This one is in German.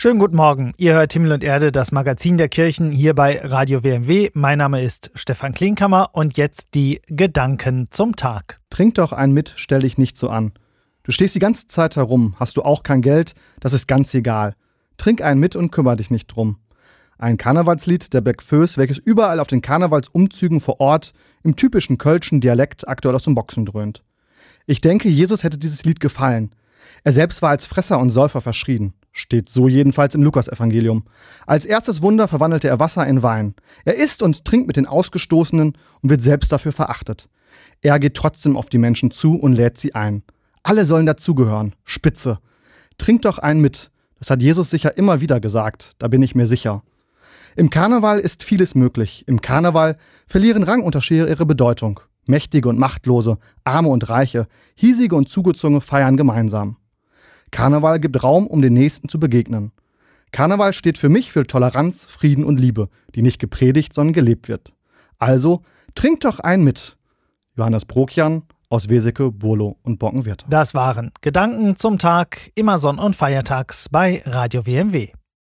Schönen guten Morgen. Ihr hört Himmel und Erde, das Magazin der Kirchen hier bei Radio WMW. Mein Name ist Stefan Klinkhammer und jetzt die Gedanken zum Tag. Trink doch einen mit, stell dich nicht so an. Du stehst die ganze Zeit herum, hast du auch kein Geld, das ist ganz egal. Trink einen mit und kümmere dich nicht drum. Ein Karnevalslied der Black welches überall auf den Karnevalsumzügen vor Ort im typischen kölschen Dialekt aktuell aus dem Boxen dröhnt. Ich denke, Jesus hätte dieses Lied gefallen. Er selbst war als Fresser und Säufer verschrien. Steht so jedenfalls im Lukasevangelium. Als erstes Wunder verwandelte er Wasser in Wein. Er isst und trinkt mit den Ausgestoßenen und wird selbst dafür verachtet. Er geht trotzdem auf die Menschen zu und lädt sie ein. Alle sollen dazugehören. Spitze. Trink doch einen mit. Das hat Jesus sicher immer wieder gesagt, da bin ich mir sicher. Im Karneval ist vieles möglich. Im Karneval verlieren Rangunterschiede ihre Bedeutung. Mächtige und Machtlose, Arme und Reiche, hiesige und Zugezogene feiern gemeinsam. Karneval gibt Raum, um den Nächsten zu begegnen. Karneval steht für mich für Toleranz, Frieden und Liebe, die nicht gepredigt, sondern gelebt wird. Also, trinkt doch einen mit. Johannes Brokian aus Weseke, Burlo und Bockenwirth. Das waren Gedanken zum Tag, immer Sonn- und Feiertags bei Radio WMW.